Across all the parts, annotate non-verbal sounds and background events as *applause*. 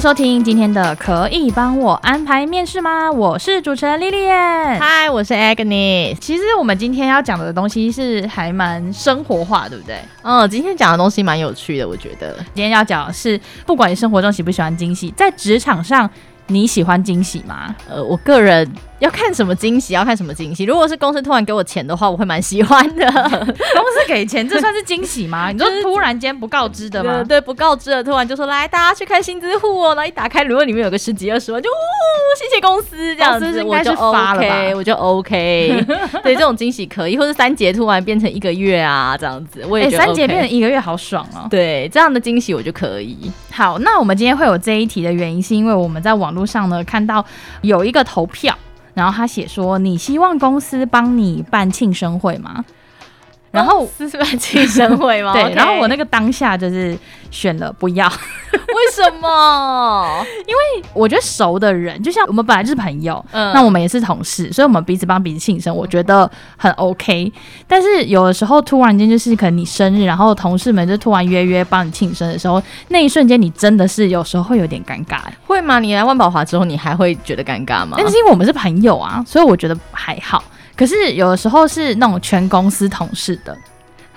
收听今天的可以帮我安排面试吗？我是主持人 Lilian，嗨，我是 Agnes。其实我们今天要讲的东西是还蛮生活化，对不对？嗯，今天讲的东西蛮有趣的，我觉得。今天要讲的是，不管你生活中喜不喜欢惊喜，在职场上你喜欢惊喜吗？呃，我个人。要看什么惊喜？要看什么惊喜？如果是公司突然给我钱的话，我会蛮喜欢的。*laughs* 公司给钱，这算是惊喜吗？*laughs* 你说突然间不告知的吗？对，对，不告知的，突然就说来，大家去看薪资户哦。然后一打开，如果里面有个十几二十万，就呜，谢谢公司这样子，我就 OK，我就 OK。*laughs* 对，这种惊喜可以，或是三节突然变成一个月啊，这样子我也觉得、OK 欸、三节变成一个月好爽哦。对，这样的惊喜我就可以。好，那我们今天会有这一题的原因，是因为我们在网络上呢看到有一个投票。然后他写说：“你希望公司帮你办庆生会吗？”然后是办庆生会吗？*laughs* 对。Okay. 然后我那个当下就是选了不要。*laughs* 为什么？*laughs* 因为我觉得熟的人，就像我们本来就是朋友，嗯，那我们也是同事，所以我们彼此帮彼此庆生，我觉得很 OK。但是有的时候突然间就是可能你生日，然后同事们就突然约约帮你庆生的时候，那一瞬间你真的是有时候会有点尴尬，会吗？你来万宝华之后，你还会觉得尴尬吗？但是因为我们是朋友啊，所以我觉得还好。可是有的时候是那种全公司同事的。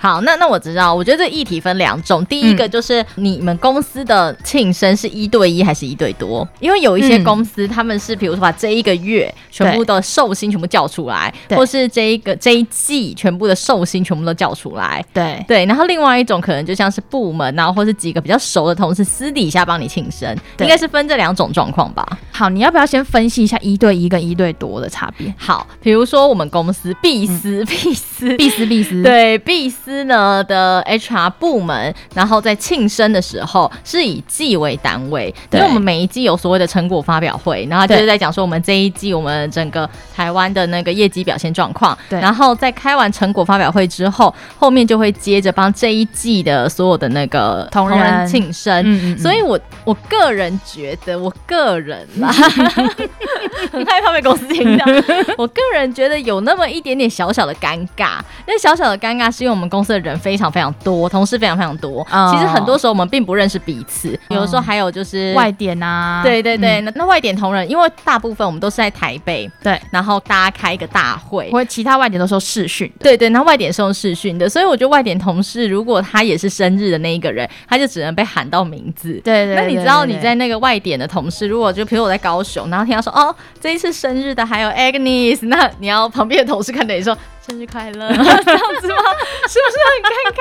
好，那那我知道，我觉得这议题分两种。第一个就是你们公司的庆生是一对一还是一对多？因为有一些公司他们是，比如说把这一个月全部的寿星全部叫出来，或是这一个这一季全部的寿星全部都叫出来。对对。然后另外一种可能就像是部门，然后或是几个比较熟的同事私底下帮你庆生，应该是分这两种状况吧。好，你要不要先分析一下一对一跟一对多的差别？好，比如说我们公司必思必思必思必思，对必思。呢的 HR 部门，然后在庆生的时候是以季为单位，因为我们每一季有所谓的成果发表会，然后就是在讲说我们这一季我们整个台湾的那个业绩表现状况。对，然后在开完成果发表会之后，后面就会接着帮这一季的所有的那个同仁庆生。嗯嗯，所以我我个人觉得，我个人啦，*laughs* 很害怕被公司听到。我个人觉得有那么一点点小小的尴尬，那小小的尴尬是因为我们公司的人非常非常多，同事非常非常多。Oh. 其实很多时候我们并不认识彼此，有的时候还有就是外点啊。对对对，嗯、那那外点同仁，因为大部分我们都是在台北，对，然后大家开一个大会，或其他外点都是用视讯，对对，那外点是用视讯的，所以我觉得外点同事如果他也是生日的那一个人，他就只能被喊到名字。对对，那你知道你在那个外点的同事，如果就比如我在高雄，然后听到说哦这一次生日的还有 Agnes，那你要旁边的同事看着你说。生日快乐，*laughs* 这样子吗？是不是很尴尬？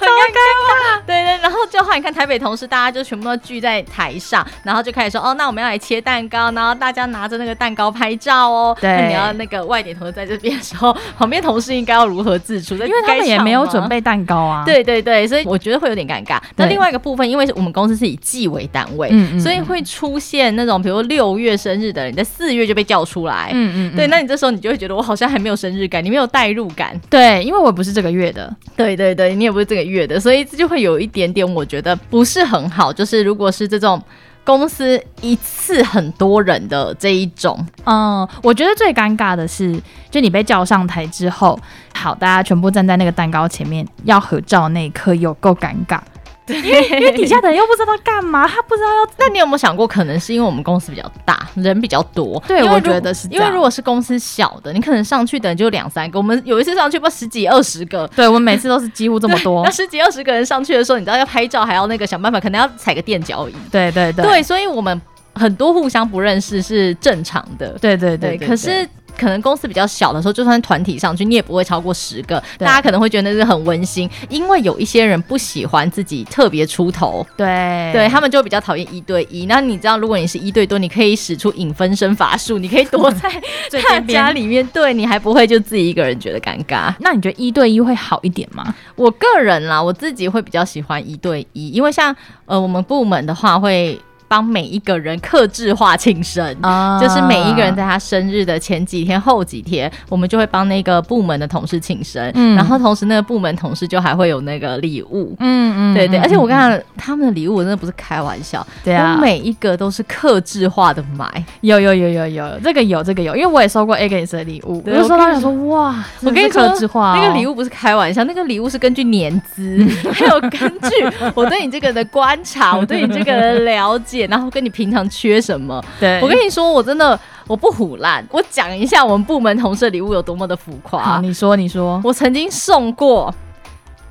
很尴尬。对对，然后就好，你看台北同事，大家就全部都聚在台上，然后就开始说：“哦，那我们要来切蛋糕，然后大家拿着那个蛋糕拍照哦。”对，那你要那个外点同事在这边的时候，旁边同事应该要如何自处？因为他们也没有准备蛋糕啊。*laughs* 对对对，所以我觉得会有点尴尬。那另外一个部分，因为我们公司是以季为单位，所以会出现那种，比如六月生日的人，在四月就被叫出来。嗯嗯，对，那你这时候你就会觉得我好像还没有生日感，你没有代入感，对，因为我不是这个月的，对对对，你也不是这个月的，所以就会有一点点，我觉得不是很好。就是如果是这种公司一次很多人的这一种，嗯，我觉得最尴尬的是，就你被叫上台之后，好，大家全部站在那个蛋糕前面要合照那一刻，有够尴尬。对，因为因为底下的人又不知道他干嘛，*laughs* 他不知道要。那你有没有想过，可能是因为我们公司比较大，人比较多？对，我觉得是。因为如果是公司小的，你可能上去的人就两三个。我们有一次上去不十几二十个。对，我们每次都是几乎这么多。*laughs* 那十几二十个人上去的时候，你知道要拍照，还要那个想办法，可能要踩个垫脚椅。对对对。对，所以我们很多互相不认识是正常的。对对对，对，对。可是。可能公司比较小的时候，就算团体上去，你也不会超过十个。大家可能会觉得那是很温馨，因为有一些人不喜欢自己特别出头。对，对他们就比较讨厌一对一。那你知道，如果你是一对多，你可以使出影分身法术，你可以躲在 *laughs* 大家里面，对你还不会就自己一个人觉得尴尬。那你觉得一对一会好一点吗？我个人啦，我自己会比较喜欢一对一，因为像呃我们部门的话会。帮每一个人克制化庆生，啊、就是每一个人在他生日的前几天、后几天，我们就会帮那个部门的同事庆生。嗯，然后同时那个部门同事就还会有那个礼物。嗯嗯，对对，而且我跟他他们的礼物我真的不是开玩笑，对啊，每一个都是克制化的买。有有有有有，这个有这个有，因为我也收过 Agnes 的礼物，对我收到想说哇，我跟你说，那个礼物不是开玩笑，那个礼物是根据年资，*laughs* 还有根据我对你这个人的观察，我对你这个人了解，然后跟你平常缺什么。对，我跟你说，我真的我不唬烂，我讲一下我们部门同事的礼物有多么的浮夸。好，你说你说，我曾经送过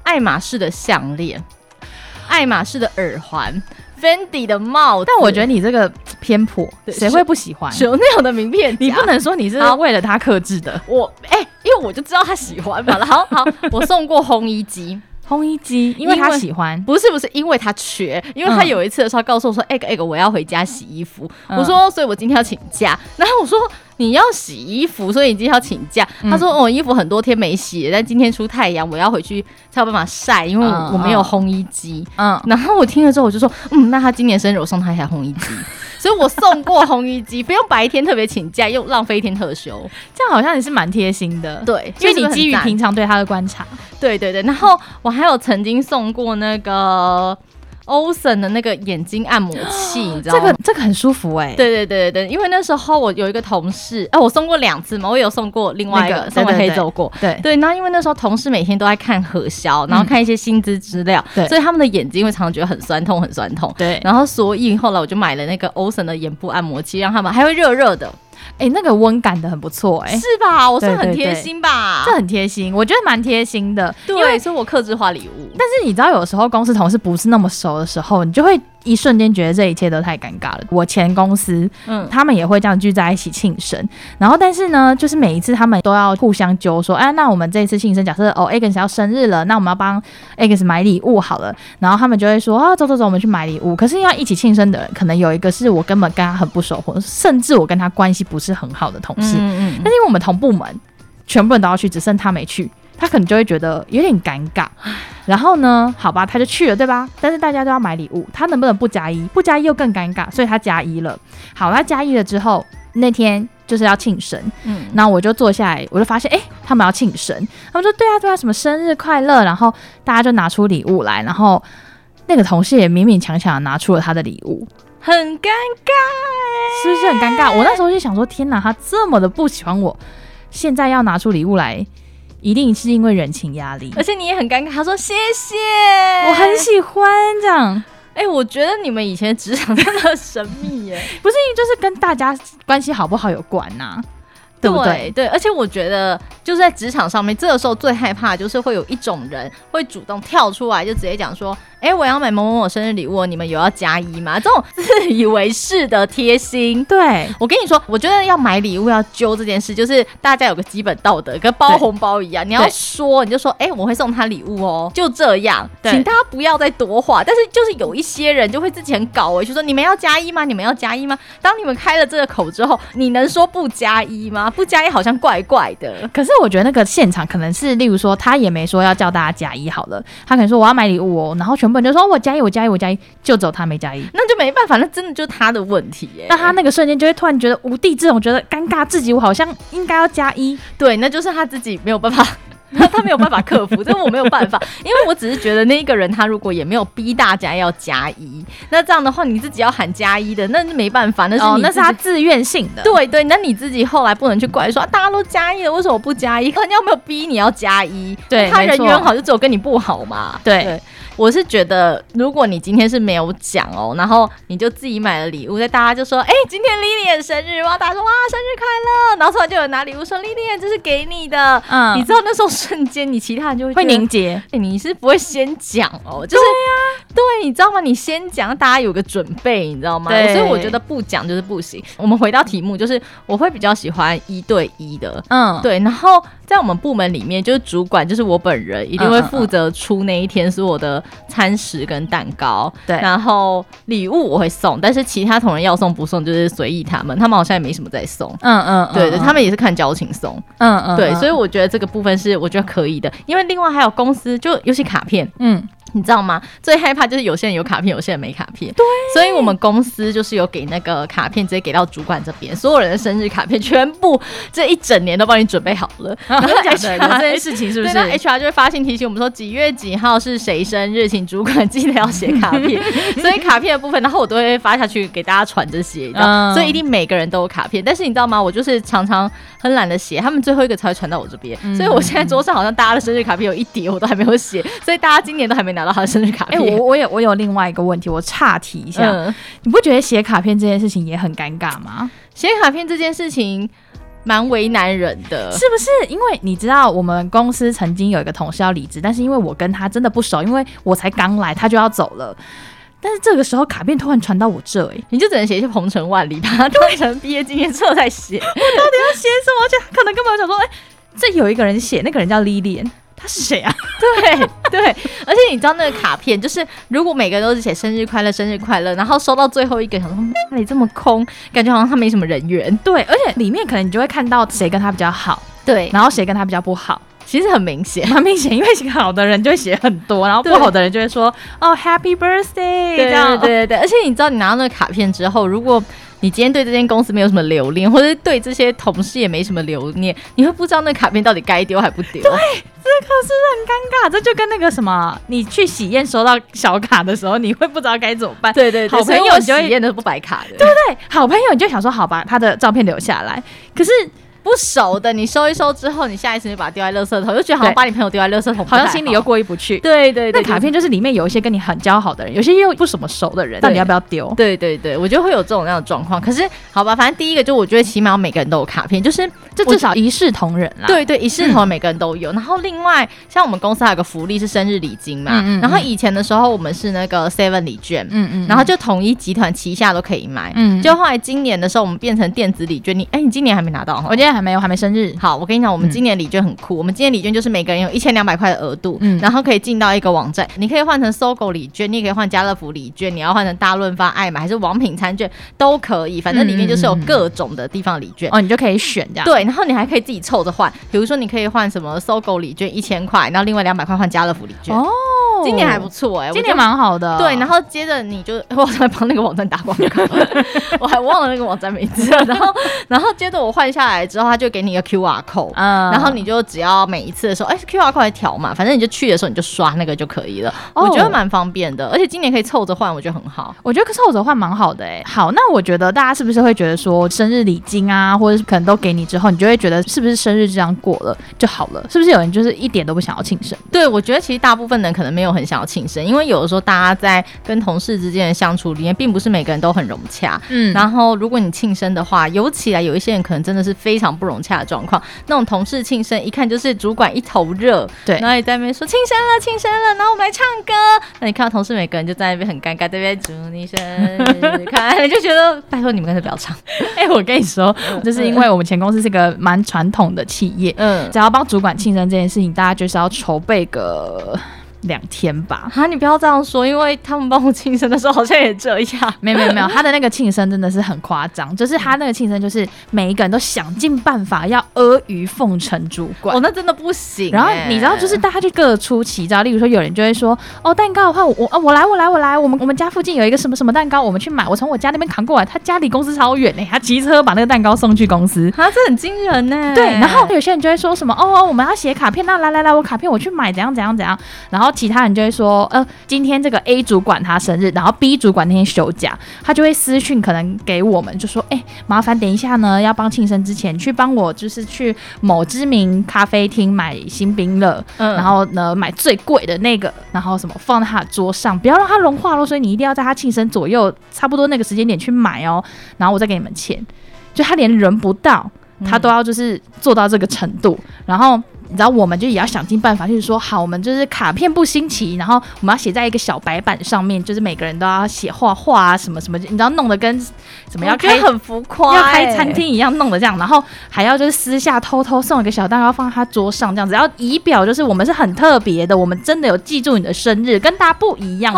爱马仕的项链，爱马仕的耳环。Fendi 的帽子，但我觉得你这个偏颇，谁会不喜欢？Chanel 的名片，你不能说你是为了他克制的。我哎、欸，因为我就知道他喜欢嘛。好好，我送过烘衣机，烘衣机，因为他喜欢，不是不是，因为他缺，因为他有一次的时候告诉我说，哎个哎个，我要回家洗衣服。嗯、我说，所以我今天要请假。*laughs* 然后我说。你要洗衣服，所以你今天要请假。嗯、他说：“我、哦、衣服很多天没洗，但今天出太阳，我要回去才有办法晒，因为我没有烘衣机。”嗯，然后我听了之后，我就说：“嗯，那他今年生日我送他一台烘衣机。” *laughs* 所以，我送过烘衣机，不用白天特别请假，又浪费一天特休，这样好像也是蛮贴心的。对，因为你基于平常对他的观察。对对对，然后我还有曾经送过那个。欧森的那个眼睛按摩器，*gasps* 你知道吗？这个这个很舒服哎、欸。对对对对对，因为那时候我有一个同事，哎、啊，我送过两次嘛，我有送过另外一个，那个、送给黑走过。对对，那因为那时候同事每天都在看核销，然后看一些薪资资料，对、嗯，所以他们的眼睛会常常觉得很酸痛，很酸痛。对，然后所以后来我就买了那个欧森的眼部按摩器，让他们还会热热的。哎、欸，那个温感的很不错，哎，是吧？我算很贴心吧？这很贴心，我觉得蛮贴心的。对，因为是我克制化礼物。但是你知道，有时候公司同事不是那么熟的时候，你就会。一瞬间觉得这一切都太尴尬了。我前公司，嗯，他们也会这样聚在一起庆生，然后但是呢，就是每一次他们都要互相揪说，哎，那我们这一次庆生，假设哦，Agnes 要生日了，那我们要帮 Agnes 买礼物好了，然后他们就会说啊，走走走，我们去买礼物。可是要一起庆生的人，可能有一个是我根本跟他很不熟，或者甚至我跟他关系不是很好的同事，嗯嗯，但是因为我们同部门，全部人都要去，只剩他没去。他可能就会觉得有点尴尬，然后呢，好吧，他就去了，对吧？但是大家都要买礼物，他能不能不加一？不加一又更尴尬，所以他加一了。好，他加一了之后，那天就是要庆生，嗯，然后我就坐下来，我就发现，哎，他们要庆生，他们说，对啊，对啊，什么生日快乐，然后大家就拿出礼物来，然后那个同事也勉勉强强拿出了他的礼物，很尴尬，是不是很尴尬？我那时候就想说，天哪，他这么的不喜欢我，现在要拿出礼物来。一定是因为人情压力，而且你也很尴尬。他说谢谢，我很喜欢这样。哎、欸，我觉得你们以前职场真的很神秘耶，*laughs* 不是，就是跟大家关系好不好有关呐、啊。对不对？对，而且我觉得就是在职场上面，这个时候最害怕就是会有一种人会主动跳出来，就直接讲说：“哎，我要买某某某生日礼物，你们有要加一吗？”这种自以为是的贴心。对，我跟你说，我觉得要买礼物要揪这件事，就是大家有个基本道德，跟包红包一样，你要说你就说：“哎，我会送他礼物哦。”就这样，请大家不要再多话。但是就是有一些人就会自己很搞哎，就说：“你们要加一吗？你们要加一吗？”当你们开了这个口之后，你能说不加一吗？不加一好像怪怪的，可是我觉得那个现场可能是，例如说他也没说要叫大家加一好了，他可能说我要买礼物哦，然后全部人就说我加一，我加一，我加一，就走他没加一，那就没办法，那真的就是他的问题耶。那他那个瞬间就会突然觉得无地自容，觉得尴尬，自己我好像应该要加一，对，那就是他自己没有办法。*laughs* 他没有办法克服，*laughs* 这我没有办法，因为我只是觉得那一个人他如果也没有逼大家要加一，那这样的话你自己要喊加一的，那没办法，那是你、哦、那是他自愿性的，对对，那你自己后来不能去怪说啊大家都加一了，为什么我不加一？人家没有逼你要加一，对，他人缘好就只有跟你不好嘛，对。对我是觉得，如果你今天是没有讲哦，然后你就自己买了礼物，在大家就说，哎，今天 Lilian 生日，哇，大家说哇，生日快乐，然后突然就有人拿礼物说，Lilian 这是给你的，嗯，你知道那时候瞬间，你其他人就会会凝结，哎，你是不会先讲哦，就是对呀，对，你知道吗？你先讲，大家有个准备，你知道吗？对，所以我觉得不讲就是不行。我们回到题目，就是我会比较喜欢一对一的，嗯，对，然后。在我们部门里面，就是主管，就是我本人，一定会负责出那一天是我的餐食跟蛋糕。对，然后礼物我会送，但是其他同仁要送不送就是随意他们，他们好像也没什么在送。嗯嗯，对对，他们也是看交情送。嗯嗯，对，所以我觉得这个部分是我觉得可以的，因为另外还有公司就尤其卡片，嗯。你知道吗？最害怕就是有些人有卡片，有些人没卡片。对，所以我们公司就是有给那个卡片，直接给到主管这边，所有人的生日卡片全部这一整年都帮你准备好了。然后讲这件事情是不是？那 HR 就会发信提醒我们说几月几号是谁生日，请主管记得要写卡片。*laughs* 所以卡片的部分，然后我都会发下去给大家传着写，你知道、嗯、所以一定每个人都有卡片。但是你知道吗？我就是常常很懒得写，他们最后一个才会传到我这边。嗯、所以我现在桌上好像大家的生日卡片有一叠，我都还没有写。*laughs* 所以大家今年都还没拿到他的生日卡片。我我有我有另外一个问题，我岔题一下，嗯、你不觉得写卡片这件事情也很尴尬吗？写卡片这件事情蛮为难人的，是不是？因为你知道，我们公司曾经有一个同事要离职，但是因为我跟他真的不熟，因为我才刚来，他就要走了。但是这个时候卡片突然传到我这，哎，你就只能写一些鹏程万里，把它当成毕业纪念册在写。*laughs* 我到底要写什么？而且可能根本想说，哎、欸，这有一个人写，那个人叫 Lilian。他是谁啊？*laughs* 对对，而且你知道那个卡片，就是如果每个人都是写生日快乐、生日快乐，然后收到最后一个，想说哪里这么空，感觉好像他没什么人缘。对，而且里面可能你就会看到谁跟他比较好，对，然后谁跟他比较不好，其实很明显，*laughs* 很明显，因为好的人就会写很多，然后不好的人就会说哦，Happy Birthday，对，这样，对对对。而且你知道，你拿到那个卡片之后，如果你今天对这间公司没有什么留恋，或者对这些同事也没什么留念，你会不知道那卡片到底该丢还不丢。对，这可是很尴尬。这就跟那个什么，你去喜宴收到小卡的时候，你会不知道该怎么办。对对对，好朋友喜宴都不摆卡的，对不对？好朋友你就想说，好吧，他的照片留下来。可是。不熟的，你收一收之后，你下一次就把它丢在垃圾桶，就觉得好像把你朋友丢在垃圾桶，好像心里又过意不去。对对对，那卡片就是里面有一些跟你很交好的人，有些又不怎么熟的人，那你要不要丢？对对对，我觉得会有这种那样的状况。可是好吧，反正第一个就我觉得起码每个人都有卡片，就是这至少一视同仁啦。对对，一视同仁，每个人都有。然后另外像我们公司还有个福利是生日礼金嘛，然后以前的时候我们是那个 Seven 礼券，嗯嗯，然后就统一集团旗下都可以买，嗯，就后来今年的时候我们变成电子礼券，你哎，你今年还没拿到？我今年还没有，还没生日。好，我跟你讲，我们今年礼券很酷。嗯、我们今年礼券就是每个人有一千两百块的额度，嗯，然后可以进到一个网站，你可以换成 SOGO 礼券，你也可以换家乐福礼券，你要换成大润发、爱买还是王品餐券都可以，反正里面就是有各种的地方礼券、嗯、哦，你就可以选这样。对，然后你还可以自己凑着换，比如说你可以换什么 SOGO 礼券一千块，然后另外两百块换家乐福礼券。哦，今年还不错哎、欸，今年蛮好的。对，然后接着你就 *laughs* 我还帮那个网站打广告，*laughs* 我还忘了那个网站名字。然后，然后接着我换下来之后，他就给你一个 QR code，嗯。然后你就只要每一次的时候，哎，QR code 来调嘛，反正你就去的时候你就刷那个就可以了。Oh, 我觉得蛮方便的，而且今年可以凑着换，我觉得很好。我觉得凑着换蛮好的哎。好，那我觉得大家是不是会觉得说生日礼金啊，或者是可能都给你之后，你就会觉得是不是生日这样过了就好了？是不是有人就是一点都不想要庆生？对，我觉得其实大部分人可能没有很想要庆生，因为有的时候大家在跟同事之间的相处里面，并不是每个人都很融洽。嗯，然后如果你庆生的话，尤其啊有一些人可能真的是非常不融洽的状况，那种同事庆生一看就。是主管一头热，对，然后你在那边说庆生了，庆生了，然后我们来唱歌。那你看到同事每个人就在那边很尴尬，在那边祝你生日快乐，你 *laughs* 就觉得拜托你们干脆不要唱。哎、欸，我跟你说，就是因为我们前公司是个蛮传统的企业，嗯，只要帮主管庆生这件事情，大家就是要筹备个。两天吧，啊，你不要这样说，因为他们帮我庆生的时候好像也这样。*laughs* 没有没有没有，他的那个庆生真的是很夸张，就是他那个庆生就是每一个人都想尽办法要阿谀奉承主管。哦，那真的不行。然后你知道，就是大家就各出奇招，例如说有人就会说，哦，蛋糕的话，我我我来我来我来，我们我们家附近有一个什么什么蛋糕，我们去买，我从我家那边扛过来，他家离公司超远呢，他骑车把那个蛋糕送去公司，啊，这很惊人呢。对，然后有些人就会说什么，哦哦，我们要写卡片，那来来来，我卡片我去买，怎样怎样怎样，然后其他人就会说。呃，今天这个 A 主管他生日，然后 B 主管那天休假，他就会私讯可能给我们，就说：“哎、欸，麻烦等一下呢，要帮庆生之前去帮我，就是去某知名咖啡厅买新冰乐，嗯，然后呢买最贵的那个，然后什么放在他的桌上，不要让它融化咯，所以你一定要在他庆生左右差不多那个时间点去买哦，然后我再给你们钱。就他连人不到，他都要就是做到这个程度，然后。”你知道，我们就也要想尽办法，就是说，好，我们就是卡片不新奇，然后我们要写在一个小白板上面，就是每个人都要写画画啊，什么什么，你知道，弄得跟怎么要开很浮夸、欸，要开餐厅一样，弄得这样，然后还要就是私下偷偷送一个小蛋糕放在他桌上，这样子，然后仪表就是我们是很特别的，我们真的有记住你的生日，跟大家不一样。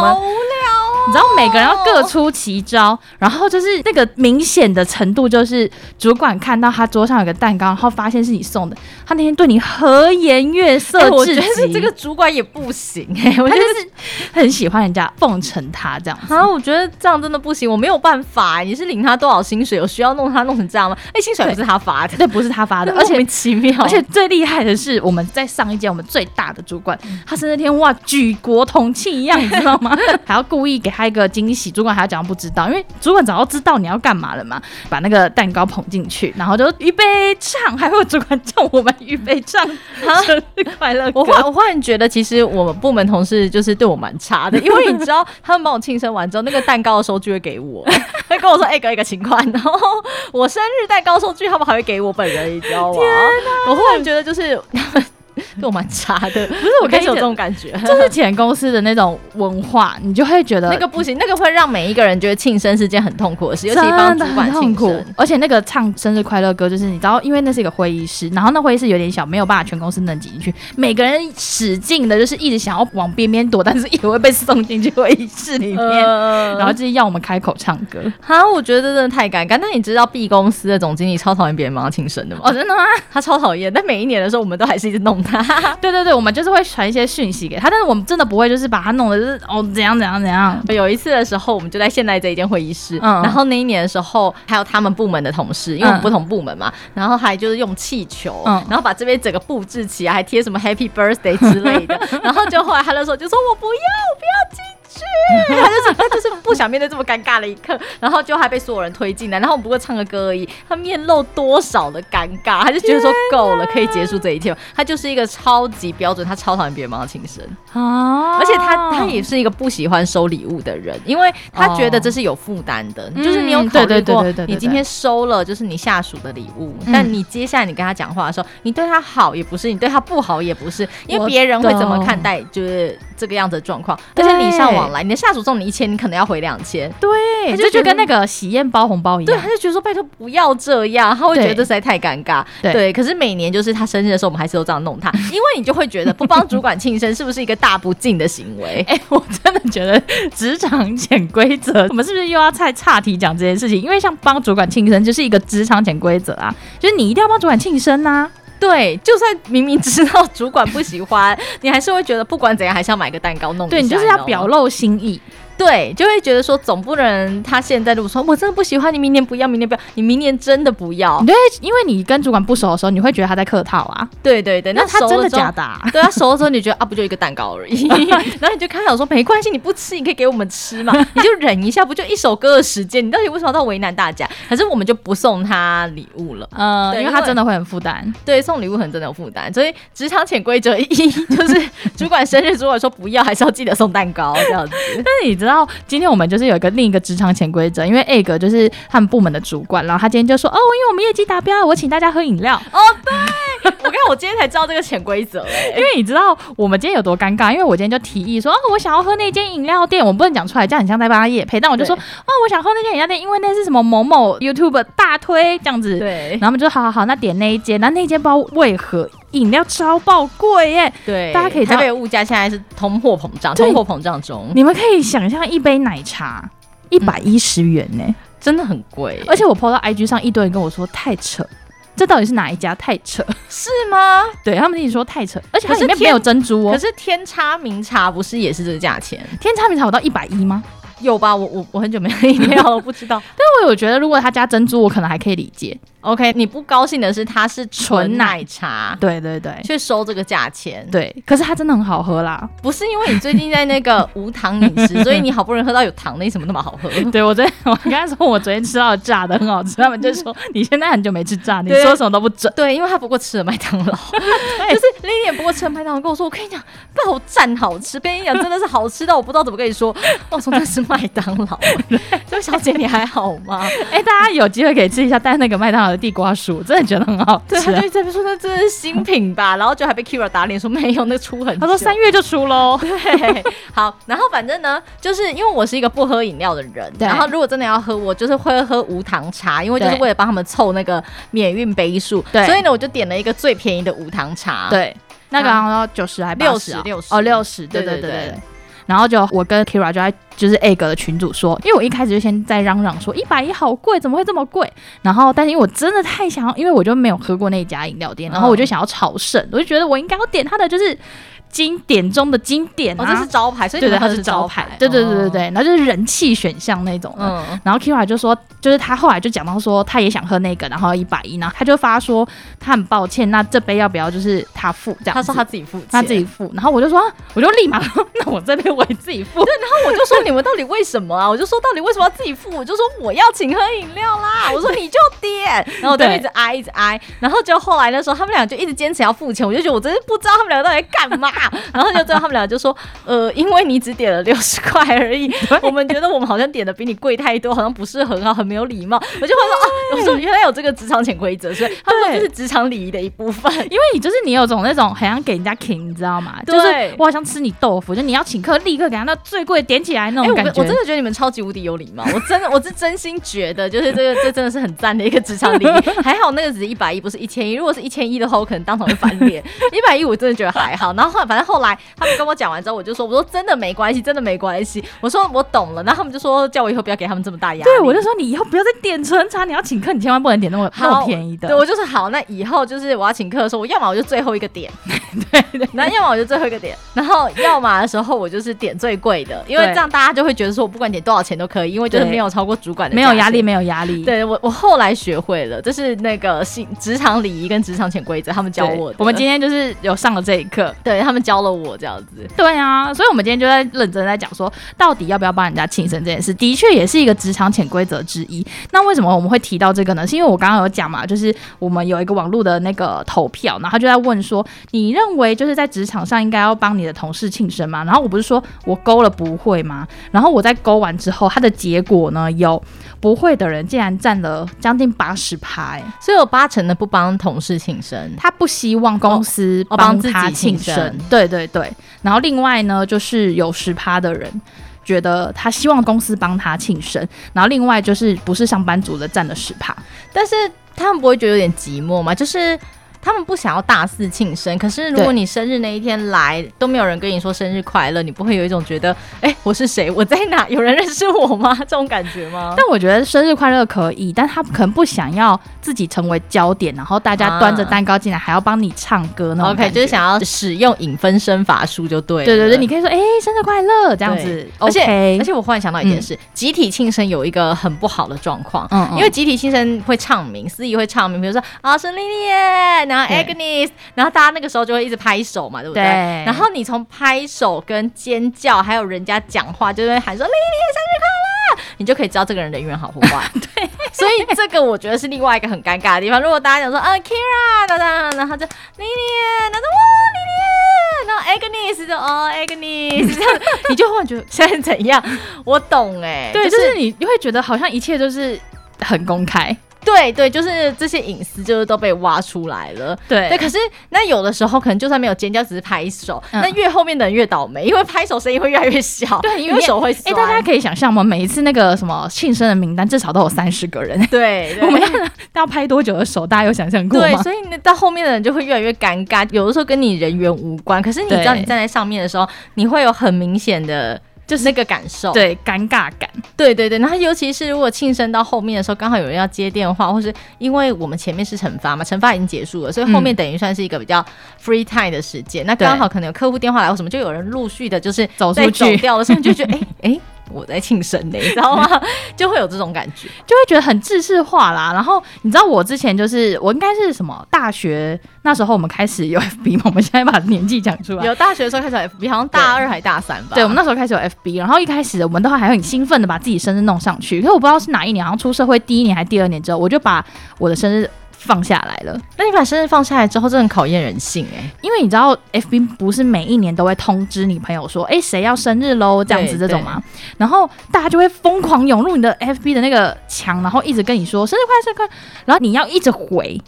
你知道每个人要各出奇招，然后就是那个明显的程度，就是主管看到他桌上有个蛋糕，然后发现是你送的，他那天对你和颜悦色。我觉得这个主管也不行哎、欸，*laughs* 我觉得是很喜欢人家奉承他这样子。啊，我觉得这样真的不行，我没有办法。你是领他多少薪水？有需要弄他弄成这样吗？哎，薪水不是他发的，对，不是他发的，*laughs* 而且莫名其妙。而且最厉害的是，我们在上一届我们最大的主管，他是那天哇举国同庆一样，你知道吗？*laughs* 还要故意给他一个惊喜，主管还要假装不知道，因为主管早就知道你要干嘛了嘛，把那个蛋糕捧进去，然后就预备唱，还会有主管叫我们预备唱生日快乐歌。我忽我忽然觉得，其实我们部门同事就是对我蛮差的，因为你知道，他们帮我庆生完之后，那个蛋糕的收据会给我，*laughs* 会跟我说一个一个情况，然后我生日蛋糕收据他们还会给我本人，你知道吗？我忽然觉得就是。*laughs* 跟我蛮差的，*laughs* 不是我开始有这种感觉，就是前公司的那种文化，你就会觉得那个不行，那个会让每一个人觉得庆生是件很痛苦的事，尤其帮主管庆生。而且那个唱生日快乐歌，就是你知道，因为那是一个会议室，然后那会议室有点小，没有办法全公司能挤进去，每个人使劲的，就是一直想要往边边躲，但是也会被送进去会议室里面，呃、然后就是要我们开口唱歌。哈，我觉得真的太尴尬。那你知道 B 公司的总经理超讨厌别人帮他庆生的吗？哦，真的吗？他超讨厌，但每一年的时候，我们都还是一直弄他。*laughs* 对对对，我们就是会传一些讯息给他，但是我们真的不会就是把他弄的，就是哦怎样怎样怎样。有一次的时候，我们就在现在这一间会议室，嗯，然后那一年的时候，还有他们部门的同事，因为我们不同部门嘛，嗯、然后还就是用气球，嗯，然后把这边整个布置起来，还贴什么 Happy Birthday 之类的，*laughs* 然后就后来他的时候就说我不要，我不要进。*laughs* 他就是他就是不想面对这么尴尬的一刻，然后就还被所有人推进来，然后我们不过唱个歌而已，他面露多少的尴尬，他就觉得说够了，可以结束这一天。他就是一个超级标准，他超讨厌别人帮他庆生。啊，而且他他也是一个不喜欢收礼物的人，因为他觉得这是有负担的，就是你有考虑过，你今天收了就是你下属的礼物，但你接下来你跟他讲话的时候，你对他好也不是，你对他不好也不是，因为别人会怎么看待就是这个样子的状况，而且礼尚往来，你的下属送你一千，你可能要回两千。对，他就就跟那个喜宴包红包一样。对，他就觉得说拜托不要这样，他会觉得这实在太尴尬。对，对，可是每年就是他生日的时候，我们还是都这样弄他，*laughs* 因为你就会觉得不帮主管庆生是不是一个大不敬的行为？*laughs* 哎、欸，我真的觉得职场潜规则，*laughs* 我们是不是又要再岔题讲这件事情？因为像帮主管庆生就是一个职场潜规则啊，就是你一定要帮主管庆生呐、啊。对，就算明明知道主管不喜欢，你还是会觉得不管怎样还是要买个蛋糕弄一下。对，你就是要表露心意。对，就会觉得说，总不能他现在如果说我真的不喜欢你，明年不要，明年不要，你明年真的不要。对，因为你跟主管不熟的时候，你会觉得他在客套啊。对对对，那他真的假的？啊？对，他熟的时候，你觉得啊，不就一个蛋糕而已，*laughs* 然后你就开口说没关系，你不吃，你可以给我们吃嘛，*laughs* 你就忍一下，不就一首歌的时间？你到底为什么要为难大家？可是我们就不送他礼物了，嗯，对，因为他真的会很负担。对，送礼物很真的有负担，所以职场潜规则一 *laughs* 就是主管生日，主管说不要，还是要记得送蛋糕这样子。但是你知道，今天我们。就是有一个另一个职场潜规则，因为 egg 就是他们部门的主管，然后他今天就说：“哦，因为我们业绩达标，我请大家喝饮料。” *laughs* 哦，对，我刚我今天才知道这个潜规则，因为你知道我们今天有多尴尬，因为我今天就提议说：“哦，我想要喝那间饮料店，我不能讲出来，这样很像在帮他夜配。”但我就说：“哦，我想喝那间饮料店，因为那是什么某某 YouTube 大推这样子。”对，然后我们就好好好，那点那一间，然后那间不知道为何饮料超爆贵耶。对，大家可以台北物价现在是通货膨胀，通货膨胀中，你们可以想象一杯奶茶。一百一十元呢、欸嗯，真的很贵。而且我 PO 到 IG 上，一堆人跟我说太扯，这到底是哪一家？太扯是吗？对他们一直说太扯，而且它里面没有珍珠哦。可是天差明茶不是也是这个价钱？天差明茶有到一百一吗？有吧？我我我很久没喝饮料了，我不知道。*laughs* 但我有觉得，如果他加珍珠，我可能还可以理解。OK，你不高兴的是它是纯奶茶，对对对，却收这个价钱，对。可是它真的很好喝啦，不是因为你最近在那个无糖饮食，*laughs* 所以你好不容易喝到有糖的，你怎么那么好喝？对我昨天 *laughs* 我刚才说我昨天吃到的炸的很好吃，他们就说你现在很久没吃炸，你说什么都不准。对，因为他不过吃了麦当劳，*laughs* 就是 Lilian 不过吃了麦当劳，跟我说，我跟你讲爆赞好吃，跟你讲真的是好吃到我不知道怎么跟你说，我说那是麦当劳。这位小姐你还好吗？哎，大家有机会可以吃一下带那个麦当劳的地瓜薯。真的觉得很好吃，对，他就在那边说那这是新品吧，*laughs* 然后就还被 Kira 打脸说没有，那出很，他说三月就出喽。*laughs* 对，好，然后反正呢，就是因为我是一个不喝饮料的人，对。然后如果真的要喝，我就是会喝无糖茶，因为就是为了帮他们凑那个免运杯数，对，所以呢，我就点了一个最便宜的无糖茶，对，那个好像九十还六十，六十，哦，六十，对对。对对。然后就我跟 Kira 就在就是 egg 的群主说，因为我一开始就先在嚷嚷说一百一好贵，怎么会这么贵？然后但是因为我真的太想要，因为我就没有喝过那家饮料店，然后我就想要朝圣，我就觉得我应该要点他的就是。经典中的经典啊，这是招牌，所以对对，它是招牌，对对对对对，然后就是人气选项那种。嗯，然后 Kira 就说，就是他后来就讲到说，他也想喝那个，然后一百一，然后他就发说他很抱歉，那这杯要不要就是他付这样？他说他自己付，他自己付。然后我就说，我就立马说，那我这杯我也自己付。*laughs* 对，然后我就说你们到底为什么啊？我就说到底为什么要自己付？我就说我要请喝饮料啦。*laughs* 我说你就点，然后我就一直挨一直挨，然后就后来的时候他们俩就一直坚持要付钱，我就觉得我真是不知道他们两个到底在干嘛，然后就这样。他们俩就说：“呃，因为你只点了六十块而已，*laughs* 我们觉得我们好像点的比你贵太多，好像不是很好，很没有礼貌。”我就会说：“啊，我说原来有这个职场潜规则，所以他们说这是职场礼仪的一部分。因为你就是你有种那种很想给人家请，你知道吗？对就是我好像吃你豆腐，就你要请客，立刻给他那最贵点起来那种感觉。欸我。我真的觉得你们超级无敌有礼貌，我真的我是真心觉得，就是这个这真的是很赞的一个职场礼仪。*laughs* 还好那个只是一百一，不是一千一。如果是一千一的话，我可能当场会翻脸。一百一我真的觉得还好。然后反正后来他们跟我讲完之后，我就说：“我说真的没关系，真的没关系。”我说我懂了。然后他们就说：“叫我以后不要给他们这么大压力。”对，我就说你以后不要再点纯茶，你要请客，你千万不能点那么那么便宜的。对，我就是好。那以后就是我要请客的时候，我要么我就最后一个点，*laughs* 对对。那要么我就最后一个点，然后要么的时候我就是点最贵的，因为这样大家就会觉得说我不管点多少钱都可以，因为就是没有超过主管的，没有压力，没有压力。对我我后来学会了，这是那个新职场礼仪跟职场潜规则，他们教我的。我们今天就是有上了这一课，对他们教了我这样子。对啊，所以我们今天就在认真在讲说，到底要不要帮人家庆生这件事，的确也是一个职场潜规则之一。那为什么我们会提到这个呢？是因为我刚刚有讲嘛，就是我们有一个网络的那个投票，然后就在问说，你认为就是在职场上应该要帮你的同事庆生吗？然后我不是说我勾了不会吗？然后我在勾完之后，它的结果呢，有不会的人竟然占了将近八十趴，所以有八成的不帮同事庆生，他不希望公司帮他庆生。对对对，然后另外呢，就是有十趴的人觉得他希望公司帮他庆生，然后另外就是不是上班族的占了十趴，但是他们不会觉得有点寂寞吗？就是。他们不想要大肆庆生，可是如果你生日那一天来都没有人跟你说生日快乐，你不会有一种觉得，哎、欸，我是谁？我在哪？有人认识我吗？*laughs* 这种感觉吗？但我觉得生日快乐可以，但他可能不想要自己成为焦点，然后大家端着蛋糕进来还要帮你唱歌呢。OK，就是想要使用影分身法术就对。对对对，你可以说，哎、欸，生日快乐这样子。而且而且我忽然想到一件事，嗯、集体庆生有一个很不好的状况，嗯，嗯，因为集体庆生会唱名，司仪会唱名，比如说啊，是丽丽耶，然后 Agnes。然后大家那个时候就会一直拍手嘛，对不对？对，然后你从拍手跟尖叫，还有人家讲话，就会喊说“丽丽生日快乐”，你就可以知道这个人人缘好或坏。*laughs* 对，所以这个我觉得是另外一个很尴尬的地方。如果大家讲说“啊，Kira”，等等，然后就“丽丽”，然后哇，丽丽，然后 Agnes 就哦，Agnes，这样你就会觉得现在怎样？我懂哎、欸，对，就是你你会觉得好像一切都是很公开。对对，就是这些隐私就是都被挖出来了。对对，可是那有的时候可能就算没有尖叫，只是拍手，嗯、那越后面的人越倒霉，因为拍手声音会越来越小。对，因为 *laughs* 手会酸。哎，大家可以想象吗？每一次那个什么庆生的名单，至少都有三十个人。对，*laughs* 对我们要 *laughs* 要拍多久的手？大家有想象过吗？对，所以那到后面的人就会越来越尴尬。有的时候跟你人缘无关，可是你知道你站在上面的时候，你会有很明显的。就是那个感受，对，尴尬感，对对对。然后尤其是如果庆生到后面的时候，刚好有人要接电话，或是因为我们前面是惩罚嘛，惩罚已经结束了，所以后面等于算是一个比较 free time 的时间。嗯、那刚好可能有客户电话来或什么，就有人陆续的就是走出去走掉了，所以你，就觉得哎哎。*laughs* 欸欸我在庆生呢，你知道吗？*laughs* 就会有这种感觉，就会觉得很制式化啦。然后你知道我之前就是我应该是什么大学那时候我们开始有 *laughs* FB 嘛？我们现在把年纪讲出来，有大学的时候开始有 FB，好像大二还大三吧？对，我们那时候开始有 FB，然后一开始我们都还很兴奋的把自己生日弄上去。可是我不知道是哪一年，好像出社会第一年还是第二年之后，我就把我的生日。放下来了，那你把生日放下来之后，这很考验人性哎、欸，因为你知道，FB 不是每一年都会通知你朋友说，哎、欸，谁要生日喽，这样子这种吗？然后大家就会疯狂涌入你的 FB 的那个墙，然后一直跟你说生日快乐，生日快乐，然后你要一直回，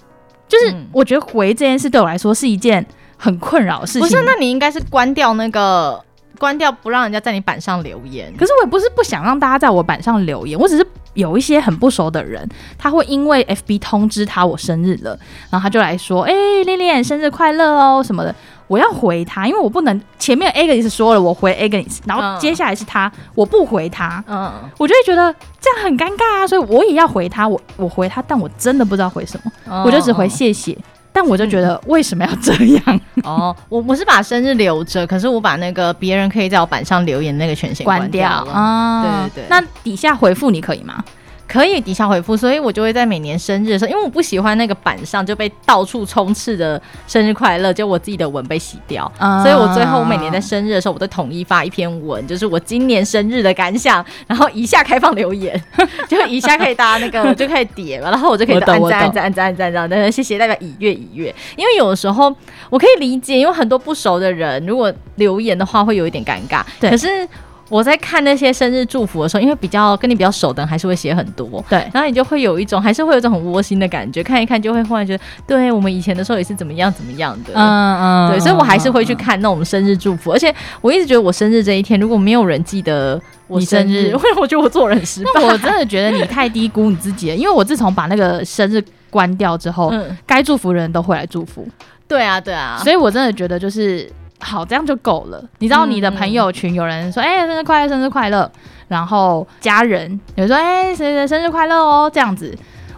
就是我觉得回这件事对我来说是一件很困扰的事情。不是，那你应该是关掉那个。关掉不让人家在你板上留言，可是我也不是不想让大家在我板上留言，我只是有一些很不熟的人，他会因为 FB 通知他我生日了，然后他就来说，哎、欸，恋恋生日快乐哦什么的，我要回他，因为我不能前面 Agnes 说了我回 Agnes，然后接下来是他，嗯、我不回他，嗯，我就会觉得这样很尴尬啊，所以我也要回他，我我回他，但我真的不知道回什么，嗯、我就只回谢谢，但我就觉得为什么要这样？*laughs* 哦，我我是把生日留着，可是我把那个别人可以在我板上留言那个权限关掉啊，对对对，那底下回复你可以吗？可以底下回复，所以我就会在每年生日的时候，因为我不喜欢那个板上就被到处充斥的生日快乐，就我自己的文被洗掉，嗯、所以我最后我每年在生日的时候，我都统一发一篇文，就是我今年生日的感想，然后一下开放留言，*laughs* 就一下可以大家那个 *laughs* 就可以点嘛，然后我就可以按赞按赞按赞按赞这样，谢谢代表以阅以阅，因为有的时候我可以理解，因为很多不熟的人如果留言的话会有一点尴尬，对，可是。我在看那些生日祝福的时候，因为比较跟你比较熟的人还是会写很多，对，然后你就会有一种还是会有一种很窝心的感觉，看一看就会忽然觉得，对我们以前的时候也是怎么样怎么样的，嗯嗯，对，所以我还是会去看那种生日祝福，而且我一直觉得我生日这一天，如果没有人记得我生日，会让 *laughs* 我觉得我做人失败。那我真的觉得你太低估你自己了，因为我自从把那个生日关掉之后，嗯，该祝福的人都会来祝福，对啊对啊，所以我真的觉得就是。好，这样就够了。你知道你的朋友群有人说，哎、嗯欸，生日快乐，生日快乐。然后家人有人说，哎、欸，谁谁生日快乐哦，这样子。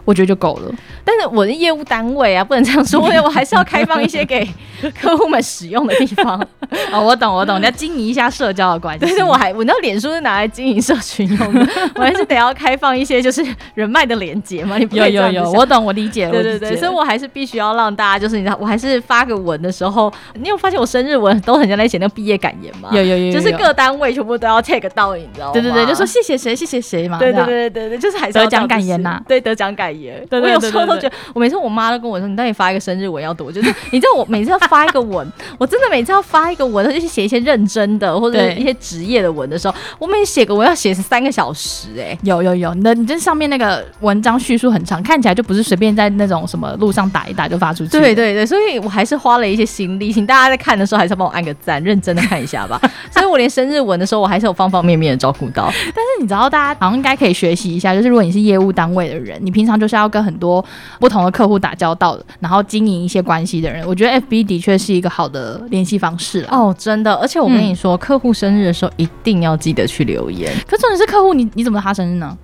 我觉得就够了，但是我的业务单位啊，不能这样说，*laughs* 我还是要开放一些给 *laughs* 客户们使用的地方。*laughs* 哦，我懂，我懂，你要经营一下社交的关系。但是我还，我那脸书是拿来经营社群用的，我还是得要开放一些就是人脉的连接嘛。你不有有有，我懂，我理解。对对对，所以我还是必须要让大家，就是你知道，我还是发个文的时候，你有发现我生日文都很像在写那个毕业感言吗？有有有，就是各单位全部都要 take 到，你知道吗？对对对，就说谢谢谁，谢谢谁嘛。对对对对对，就是还是得奖感言呐，对，得奖感言。对，我有时候都觉得，我每次我妈都跟我说，你到底发一个生日文要多？*laughs* 就是你知道，我每次要发一个文，我真的每次要发一个文，就是写一些认真的或者一些职业的文的时候，我每写个文要写三个小时。哎，有有有，那你这上面那个文章叙述很长，看起来就不是随便在那种什么路上打一打就发出去。对对对，所以我还是花了一些心力，请大家在看的时候还是要帮我按个赞，认真的看一下吧。*laughs* 所以我连生日文的时候，我还是有方方面面的照顾到。但是你知道，大家好像应该可以学习一下，就是如果你是业务单位的人，你平常就是要跟很多。不同的客户打交道，然后经营一些关系的人，我觉得 FB 的确是一个好的联系方式哦，真的。而且我跟你说，嗯、客户生日的时候一定要记得去留言。可重点是客户，你你怎么他生日呢？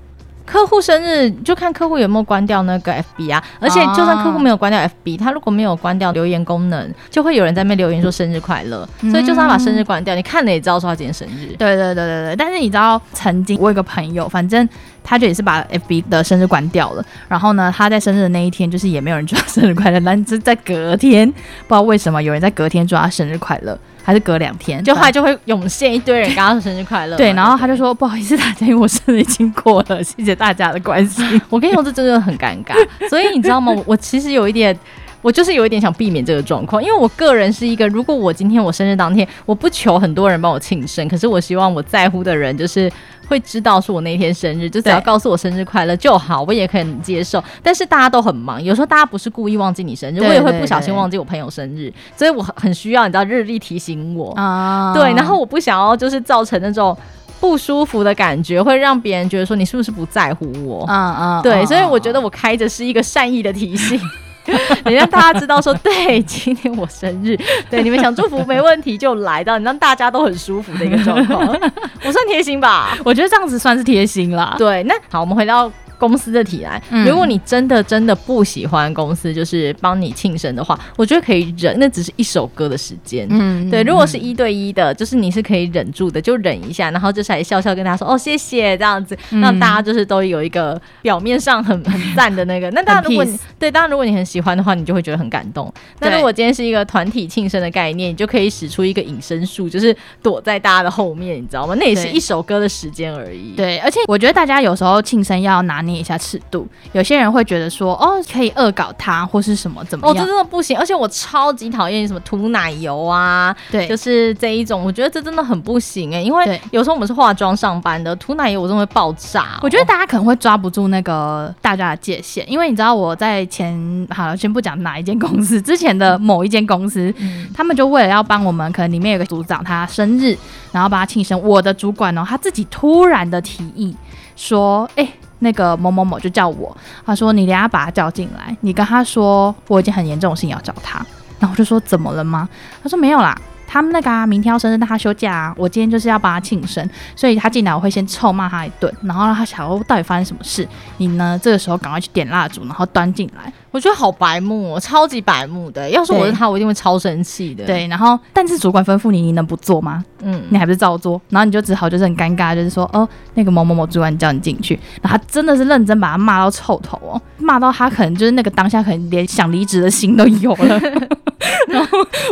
客户生日就看客户有没有关掉那个 FB 啊。而且就算客户没有关掉 FB，他如果没有关掉留言功能，就会有人在那边留言说生日快乐。嗯、所以就算他把生日关掉，你看了也知道说他今天生日。对对对对对。但是你知道，曾经我有个朋友，反正。他就也是把 FB 的生日关掉了，然后呢，他在生日的那一天，就是也没有人祝他生日快乐，但是在隔天，不知道为什么有人在隔天祝他生日快乐，还是隔两天，就后来就会涌现一堆人跟他说生日快乐。对，然后他就说不好意思大家，因为我生日已经过了，谢谢大家的关心。*laughs* 我跟你说，这真的很尴尬，所以你知道吗？我其实有一点。我就是有一点想避免这个状况，因为我个人是一个，如果我今天我生日当天，我不求很多人帮我庆生，可是我希望我在乎的人就是会知道是我那天生日，就只要告诉我生日快乐就好，我也可以接受。但是大家都很忙，有时候大家不是故意忘记你生日，我也会不小心忘记我朋友生日，所以我很需要你知道日历提醒我。啊，对，然后我不想要就是造成那种不舒服的感觉，会让别人觉得说你是不是不在乎我。啊啊，对，所以我觉得我开着是一个善意的提醒。*laughs* 你让大家知道说，对，今天我生日，*laughs* 对，你们想祝福没问题就来到，你让大家都很舒服的一个状况，*laughs* 我算贴心吧？我觉得这样子算是贴心啦。对，那好，我们回到。公司的体来，如果你真的真的不喜欢公司就是帮你庆生的话，我觉得可以忍，那只是一首歌的时间。嗯，对。如果是一对一的，就是你是可以忍住的，就忍一下，然后就是还笑笑跟他说哦谢谢这样子，让大家就是都有一个表面上很 *laughs* 很赞的那个。那当然，如果你对，当然如果你很喜欢的话，你就会觉得很感动。那如果今天是一个团体庆生的概念，你就可以使出一个隐身术，就是躲在大家的后面，你知道吗？那也是一首歌的时间而已。对，而且我觉得大家有时候庆生要拿捏一下尺度，有些人会觉得说，哦，可以恶搞他或是什么怎么样？哦，这真的不行，而且我超级讨厌什么涂奶油啊，对，就是这一种，我觉得这真的很不行哎、欸，因为有时候我们是化妆上班的，涂奶油我真的会爆炸、哦。我觉得大家可能会抓不住那个大家的界限，因为你知道我在前，好了，先不讲哪一间公司，之前的某一间公司，嗯、他们就为了要帮我们，可能里面有个组长他生日，然后帮他庆生，我的主管呢、哦，他自己突然的提议说，哎、那个某某某就叫我，他说，你等下把他叫进来，你跟他说我已经很严重的事情要找他。然后我就说怎么了吗？他说没有啦。他们那个啊，明天要生日，但他休假啊。我今天就是要帮他庆生，所以他进来我会先臭骂他一顿，然后让他想说到底发生什么事。你呢，这个时候赶快去点蜡烛，然后端进来。我觉得好白目，超级白目的。要是我是他，我一定会超生气的。对，然后但是主管吩咐你，你能不做吗？嗯，你还不是照做？然后你就只好就是很尴尬，就是说哦，那个某某某主管叫你进去，然后他真的是认真把他骂到臭头哦，骂到他可能就是那个当下可能连想离职的心都有了。*laughs*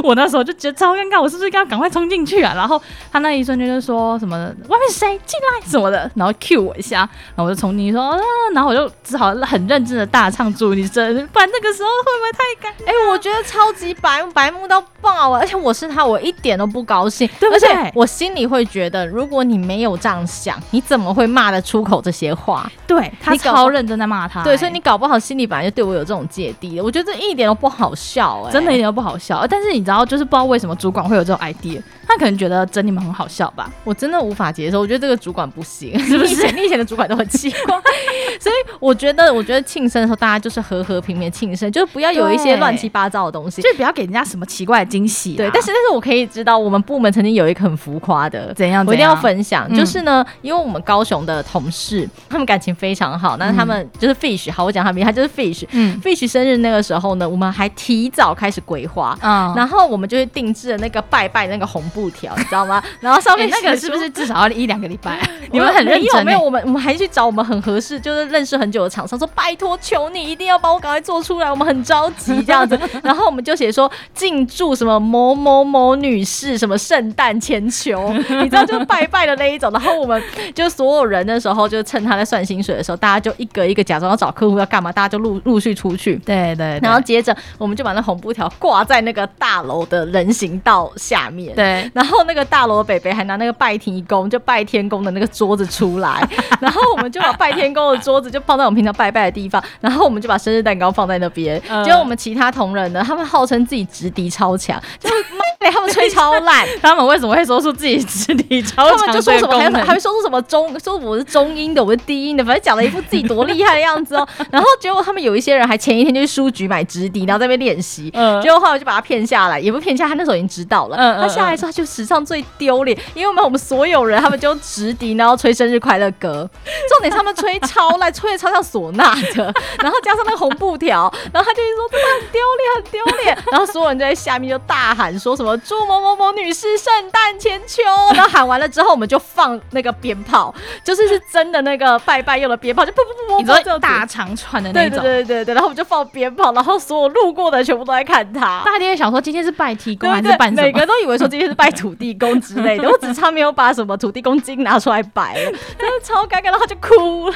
*laughs* 我那时候就觉得超尴尬，我是不是应该赶快冲进去啊？然后他那一瞬间就说什么“外面谁进来”什么的，然后 cue 我一下，然后我就冲进去说、啊，然后我就只好很认真的大唱祝你生日，不然那个时候会不会太尴尬？哎、欸，我觉得超级白白目到爆啊！而且我是他，我一点都不高兴，对不对？而且我心里会觉得，如果你没有这样想，你怎么会骂得出口这些话？对，他超认真在骂他、欸，对，所以你搞不好心里本来就对我有这种芥蒂，我觉得这一点都不好笑、欸，哎，真的一点都不好笑。但是你知道，就是不知道为什么主管会有这种 idea，他可能觉得整你们很好笑吧？我真的无法接受，我觉得这个主管不行，*laughs* 是不是？你以前的主管都很奇怪，*laughs* 所以我觉得，我觉得庆生的时候大家就是和和平平庆生，就是不要有一些乱七八糟的东西，就是不要给人家什么奇怪的惊喜、啊。对，但是但是我可以知道，我们部门曾经有一个很浮夸的，怎样，怎样？我一定要分享，嗯、就是呢，因为我们高雄的同事，他们感情非常好，那他们就是 Fish，好，我讲他名，他就是 Fish，嗯，Fish 生日那个时候呢，我们还提早开始规划，嗯，然后我们就会定制了那个拜拜那个红布条，你知道吗？*laughs* 然后上面、欸、那个是不是至少要一两个礼拜？*laughs* 你们很认真、欸，没有没有，我们我们还去找我们很合适，就是认识很久的厂商，说拜托求你一定要帮我赶快做出来，我们很着急这样子。*laughs* 然后我们就写说敬祝什么某某某女士什么圣诞千秋，你知道就拜拜的那一种。然后我们就所有人的时候，就趁他在算薪水的时候，大家就一个一个假装要找客户要干嘛，大家就陆陆续出去。对，对对，然后接着我们就把那红布条挂在那个大楼的人行道下面。对，然后那个大楼的北北还拿那个拜天公，就拜天公的那个桌子出来，*laughs* 然后我们就把拜天公的桌子就放在我们平常拜拜的地方，然后我们就把生日蛋糕放在那边。结果我们其他同仁呢，他们号称自己直笛超强，就是妈他们吹超烂。*laughs* 他们为什么会说出自己直笛超强？他们就说什么，还还会说出什么中，说我是中音的，我是低音的，反正讲了一副自己多厉害的样子哦。*laughs* 然后结果他们有一些人还前一天就去书局买直笛，然后在那边练习。结果后来就把他骗下来，也不骗下，他那时候已经知道了。嗯他下来之后他就史上最丢脸，因为我们我们所有人他们就直笛，然后吹生日快乐歌。重点是他们吹超烂，吹的超像唢呐的，*laughs* 然后加上那个红布条，然后他就一直说真的很丢脸，很丢脸。*laughs* 然后所有人就在下面就大喊说什么祝某某某女士圣诞千秋。然后喊完了之后，我们就放那个鞭炮，就是是真的那个拜拜用的鞭炮，就噗噗噗，你知道大长串的那种。对对对对对。然后我们就放鞭炮，然后所有路过的全部都在看他。大家也想说今天是拜提公 *laughs* 还是拜什么？每个人都以为说今天是拜土地公之类的。*laughs* 我只差没有把什么土地公经拿出来摆了，*laughs* 真的超尴尬，然后他就哭了。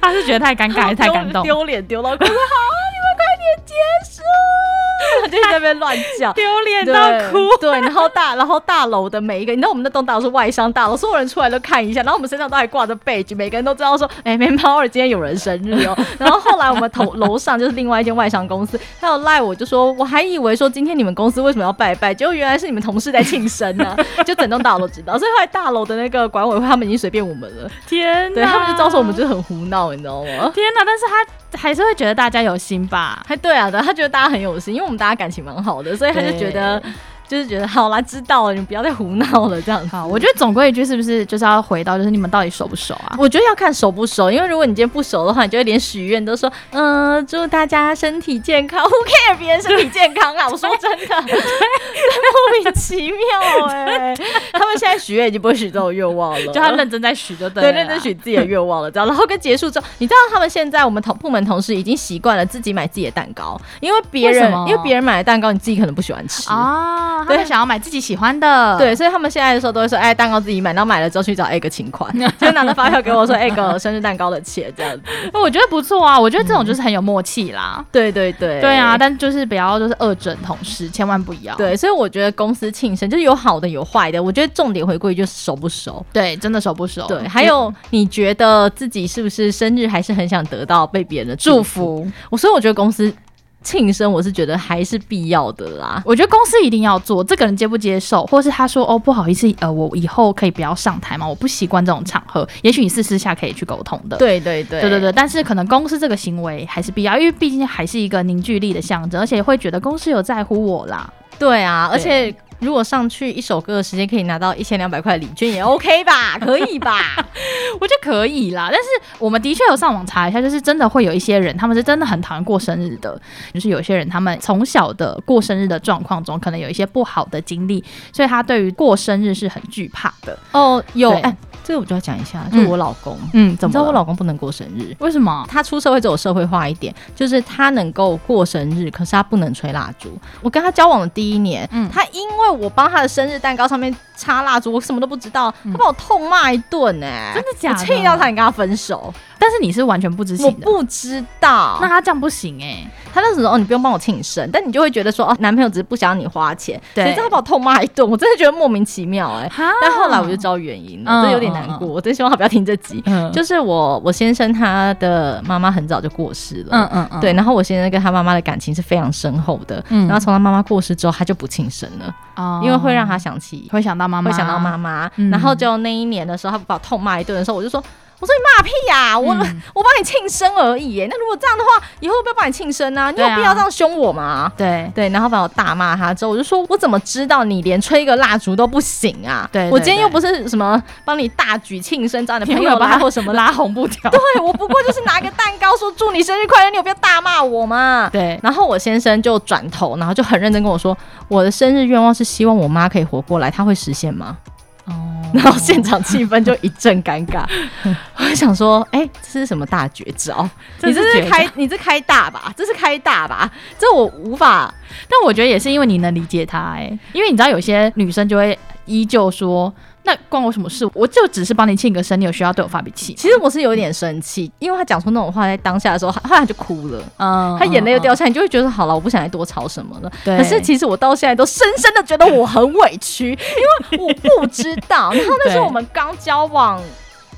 他是觉得太尴尬还是太感动？丢脸丢到哭。好，你们快点结束。他就在那边乱叫，丢脸到哭。对，然后大，然后大楼的每一个，你知道我们那栋大楼是外商大楼，所有人出来都看一下，然后我们身上都还挂着 badge，每个人都知道说，哎、欸，没猫二今天有人生日哦。然后后来我们头楼上就是另外一间外商公司，他有赖我就说，我还以为说今天你们公司为什么要拜拜，结果原来是你们同事在庆生呢、啊，*laughs* 就整栋大楼都知道。所以后来大楼的那个管委会他们已经随便我们了，天哪，对他们就知道说我们就是很胡闹，你知道吗？天哪，但是他还是会觉得大家有心吧？还对啊，对，他觉得大家很有心，因为我们大家感情蛮好的，所以他就觉得。就是觉得好啦，知道了，你们不要再胡闹了，这样子。好，我觉得总归一句，是不是就是要回到，就是你们到底熟不熟啊？我觉得要看熟不熟，因为如果你今天不熟的话，你就会连许愿都说，嗯、呃，祝大家身体健康。Who care 别人身体健康啊？我说真的，*laughs* 莫名其妙哎、欸。*laughs* 他们现在许愿已经不会许这种愿望了，就他认真在许，就对，对，认真许自己的愿望了，这样。然后跟结束之后，你知道他们现在我们同部门同事已经习惯了自己买自己的蛋糕，因为别人为因为别人买的蛋糕你自己可能不喜欢吃啊，对，想要买自己。喜欢的，对，所以他们现在的时候都会说，哎，蛋糕自己买，然后买了之后去找 egg 请款，*laughs* 就拿着发票给我说 egg 生日蛋糕的钱这样子。我觉得不错啊，我觉得这种就是很有默契啦。对对对，对啊，但就是不要就是恶整同事，千万不要。对，所以我觉得公司庆生就是有好的有坏的，我觉得重点回归就是熟不熟。对，真的熟不熟。对，还有你觉得自己是不是生日还是很想得到被别人的祝福？我所以我觉得公司。庆生我是觉得还是必要的啦，我觉得公司一定要做，这个人接不接受，或是他说哦不好意思，呃我以后可以不要上台吗？我不习惯这种场合，也许你是私下可以去沟通的。对对对，对对对，但是可能公司这个行为还是必要，因为毕竟还是一个凝聚力的象征，而且会觉得公司有在乎我啦。对啊，而且。如果上去一首歌的时间可以拿到一千两百块礼券也 OK 吧？*laughs* 可以吧？*laughs* 我觉得可以啦。但是我们的确有上网查一下，就是真的会有一些人，他们是真的很讨厌过生日的。就是有些人他们从小的过生日的状况中，可能有一些不好的经历，所以他对于过生日是很惧怕的。哦，有哎。这个我就要讲一下，就我老公，嗯，怎么？你知道我老公不能过生日？为什么？他出社会之后社会化一点，就是他能够过生日，可是他不能吹蜡烛。我跟他交往的第一年，嗯，他因为我帮他的生日蛋糕上面插蜡烛，我什么都不知道，他把我痛骂一顿，哎，真的假的？我气到他，你跟他分手。但是你是完全不知情的，我不知道。那他这样不行哎、欸，他那时候哦，你不用帮我庆生，但你就会觉得说哦，男朋友只是不想让你花钱，对，所以他把我痛骂一顿，我真的觉得莫名其妙哎、欸。但后来我就知道原因了，嗯、这有点难过。嗯、我真希望他不要听这集。嗯、就是我我先生他的妈妈很早就过世了，嗯嗯嗯，对。然后我先生跟他妈妈的感情是非常深厚的，嗯。然后从他妈妈过世之后，他就不庆生了，哦，因为会让他想起，会想到妈妈，会想到妈妈。嗯、然后就那一年的时候，他把我痛骂一顿的时候，我就说。我说你骂屁呀、啊！我、嗯、我帮你庆生而已耶。那如果这样的话，以后要不要帮你庆生呢、啊？你有必要这样凶我吗？对对，然后把我大骂他之后，我就说我怎么知道你连吹个蜡烛都不行啊？对，我今天又不是什么帮你大举庆生，找你的朋友拉或什么拉红布条。*laughs* 对，我不过就是拿个蛋糕说祝你生日快乐，你有必要大骂我吗？对。然后我先生就转头，然后就很认真跟我说，我的生日愿望是希望我妈可以活过来，他会实现吗？哦，然后现场气氛就一阵尴尬。我想说，哎、欸，这是什么大绝招？你这是开，你这开大吧？这是开大吧？这我无法。但我觉得也是因为你能理解他、欸，哎，因为你知道有些女生就会依旧说。那关我什么事？我就只是帮你庆个生，你有需要对我发脾气？*laughs* 其实我是有点生气，因为他讲出那种话，在当下的时候，后来他就哭了，嗯，他眼泪又掉下来，你就会觉得好了，我不想再多吵什么了。对。可是其实我到现在都深深的觉得我很委屈，因为我不知道。*laughs* 然后那时候我们刚交往。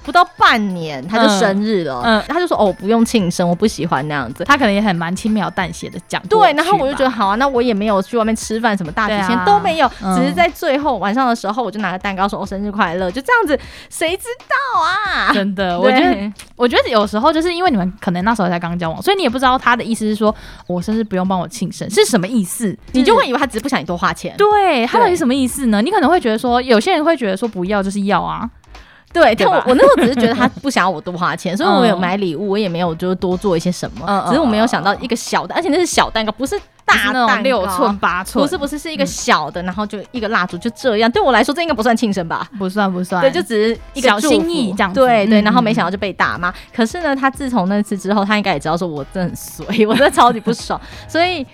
不到半年他就生日了，嗯，嗯，他就说哦，不用庆生，我不喜欢那样子。他可能也很蛮轻描淡写的讲，对。然后我就觉得好啊，那我也没有去外面吃饭，什么大几千都没有，啊，只是在最后晚上的时候，我就拿个蛋糕说哦，生日快乐，就这样子。谁知道啊？真的，我觉得，我觉得有时候就是因为你们可能那时候才刚交往，所以你也不知道他的意思是说我生日不用帮我庆生是什么意思，你就会以为他只是不想你多花钱。对，他到底什么意思呢？你可能会觉得说，有些人会觉得说不要就是要啊。对，但我我那时候只是觉得他不想要我多花钱，所以我有买礼物，我也没有就是多做一些什么，只是我没有想到一个小的，而且那是小蛋糕，不是大那种，六寸八寸，不是不是是一个小的，然后就一个蜡烛就这样，对我来说这应该不算庆生吧？不算不算，对，就只是一个小心意这样。对对，然后没想到就被打骂。可是呢，他自从那次之后，他应该也知道说我真的很衰，*laughs* 我真的超级不爽，所以。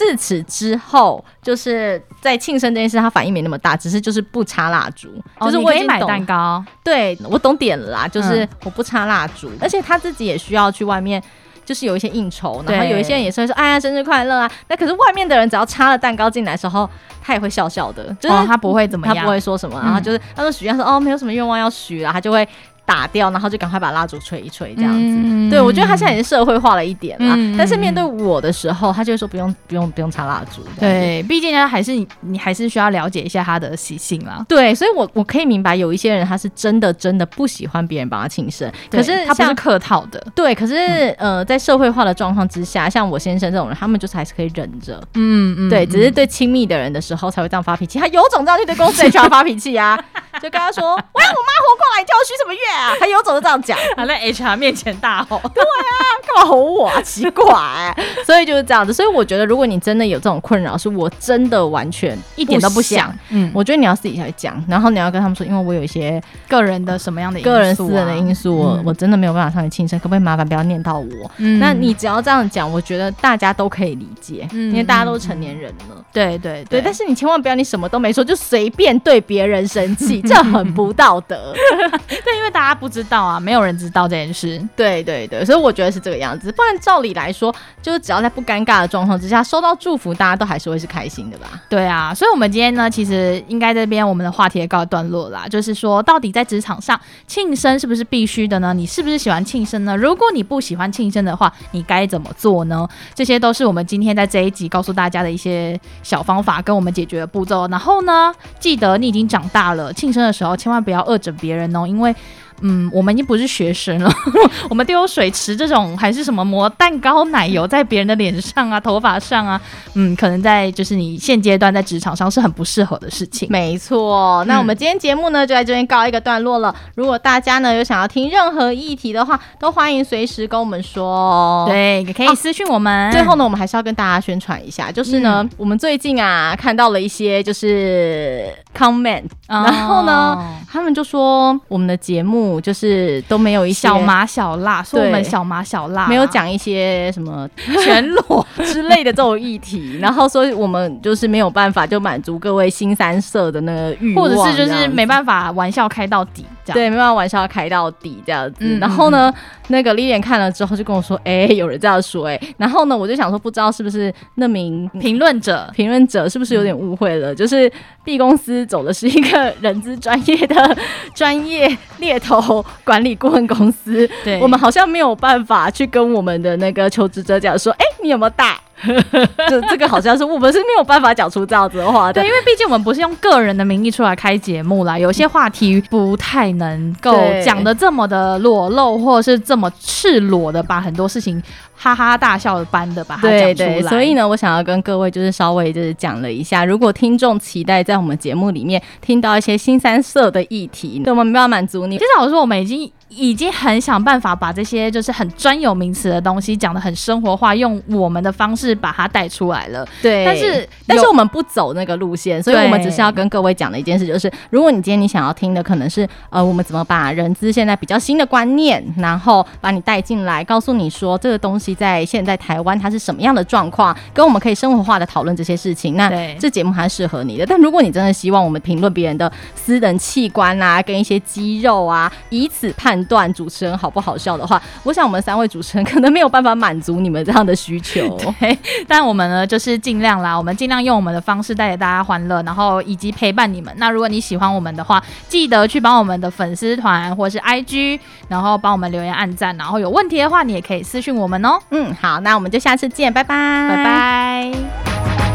自此之后，就是在庆生这件事，他反应没那么大，只是就是不插蜡烛，哦、就是我也买蛋糕，对我懂点了啦，就是我不插蜡烛，嗯、而且他自己也需要去外面，就是有一些应酬，然后有一些人也是会说，哎呀，生日快乐啊，那可是外面的人只要插了蛋糕进来的时候，他也会笑笑的，就是、哦、他不会怎么样，他不会说什么，然后就是他说许愿说哦，没有什么愿望要许了，他就会。打掉，然后就赶快把蜡烛吹一吹，这样子。嗯、对，我觉得他现在已经社会化了一点了，嗯、但是面对我的时候，他就会说不用不用不用插蜡烛。对，毕竟他，还是你你还是需要了解一下他的习性啦。对，所以我我可以明白有一些人他是真的真的不喜欢别人帮他庆生，可是他不是客套的。对，可是、嗯、呃，在社会化的状况之下，像我先生这种人，他们就是还是可以忍着。嗯嗯，对，只是对亲密的人的时候才会这样发脾气。他有种这样去对公司 HR 发脾气啊，*laughs* 就跟他说：“我要我妈活过来，叫我许什么愿啊？”还有种就这样。讲，还在 HR 面前大吼，*laughs* 对啊，干嘛吼我啊？奇怪、欸，所以就是这样子。所以我觉得，如果你真的有这种困扰，是我真的完全一点都不想。嗯，我觉得你要自己下讲，然后你要跟他们说，因为我有一些个人的什么样的因素、啊、个人私人的因素，我、嗯、我真的没有办法上去庆生，可不可以麻烦不要念到我？嗯，那你只要这样讲，我觉得大家都可以理解，嗯、因为大家都是成年人了。对对，对，但是你千万不要，你什么都没说就随便对别人生气，这很不道德。*laughs* 对，因为大家不知道啊。没有人知道这件事，对对对，所以我觉得是这个样子。不然照理来说，就是只要在不尴尬的状况之下收到祝福，大家都还是会是开心的吧？对啊，所以我们今天呢，其实应该这边我们的话题也告一段落啦。就是说，到底在职场上庆生是不是必须的呢？你是不是喜欢庆生呢？如果你不喜欢庆生的话，你该怎么做呢？这些都是我们今天在这一集告诉大家的一些小方法跟我们解决的步骤。然后呢，记得你已经长大了，庆生的时候千万不要恶整别人哦，因为。嗯，我们已经不是学生了，*laughs* 我们丢水池这种还是什么抹蛋糕奶油在别人的脸上啊、头发上啊，嗯，可能在就是你现阶段在职场上是很不适合的事情。没错，那我们今天节目呢就在这边告一个段落了。如果大家呢有想要听任何议题的话，都欢迎随时跟我们说哦。对，也可以私信我们。哦，最后呢，我们还是要跟大家宣传一下，就是呢，嗯、我们最近啊看到了一些就是 comment，哦、然后呢，他们就说我们的节目。就是都没有一些小麻小辣，说我们小麻小辣，没有讲一些什么全裸 *laughs* 之类的这种议题，*laughs* 然后说我们就是没有办法就满足各位新三色的那个欲望，或者是就是没办法玩笑开到底，这样对，没办法玩笑要开到底这样子。嗯、然后呢，那个 Lilian 看了之后就跟我说：“哎、欸，有人这样说哎。”然后呢，我就想说，不知道是不是那名评论者，评论者是不是有点误会了？嗯、就是。B 公司走的是一个人资专业的 *laughs* 专业猎头管理顾问公司，对，我们好像没有办法去跟我们的那个求职者讲说，哎、欸，你有没有大？*laughs* 就这个好像是我们是没有办法讲出这样子的话的，对，因为毕竟我们不是用个人的名义出来开节目啦，有些话题不太能够讲的这么的裸露，或者是这么赤裸的把很多事情哈哈大笑般的把它讲出来。对对，所以呢，我想要跟各位就是稍微就是讲了一下，如果听众期待在我们节目里面听到一些新三色的议题，那我们没有满足你。其实老实说，我们已经。已经很想办法把这些就是很专有名词的东西讲的很生活化，用我们的方式把它带出来了。对，但是但是我们不走那个路线，所以我们只是要跟各位讲的一件事，就是如果你今天你想要听的可能是呃，我们怎么把人资现在比较新的观念，然后把你带进来，告诉你说这个东西在现在台湾它是什么样的状况，跟我们可以生活化的讨论这些事情，那这节目还是适合你的。但如果你真的希望我们评论别人的私人器官啊，跟一些肌肉啊，以此判。段主持人好不好笑的话，我想我们三位主持人可能没有办法满足你们这样的需求。*laughs* 对，但我们呢，就是尽量啦，我们尽量用我们的方式带给大家欢乐，然后以及陪伴你们。那如果你喜欢我们的话，记得去帮我们的粉丝团或是 IG，然后帮我们留言按赞，然后有问题的话，你也可以私讯我们哦。嗯，好，那我们就下次见，拜拜，拜拜。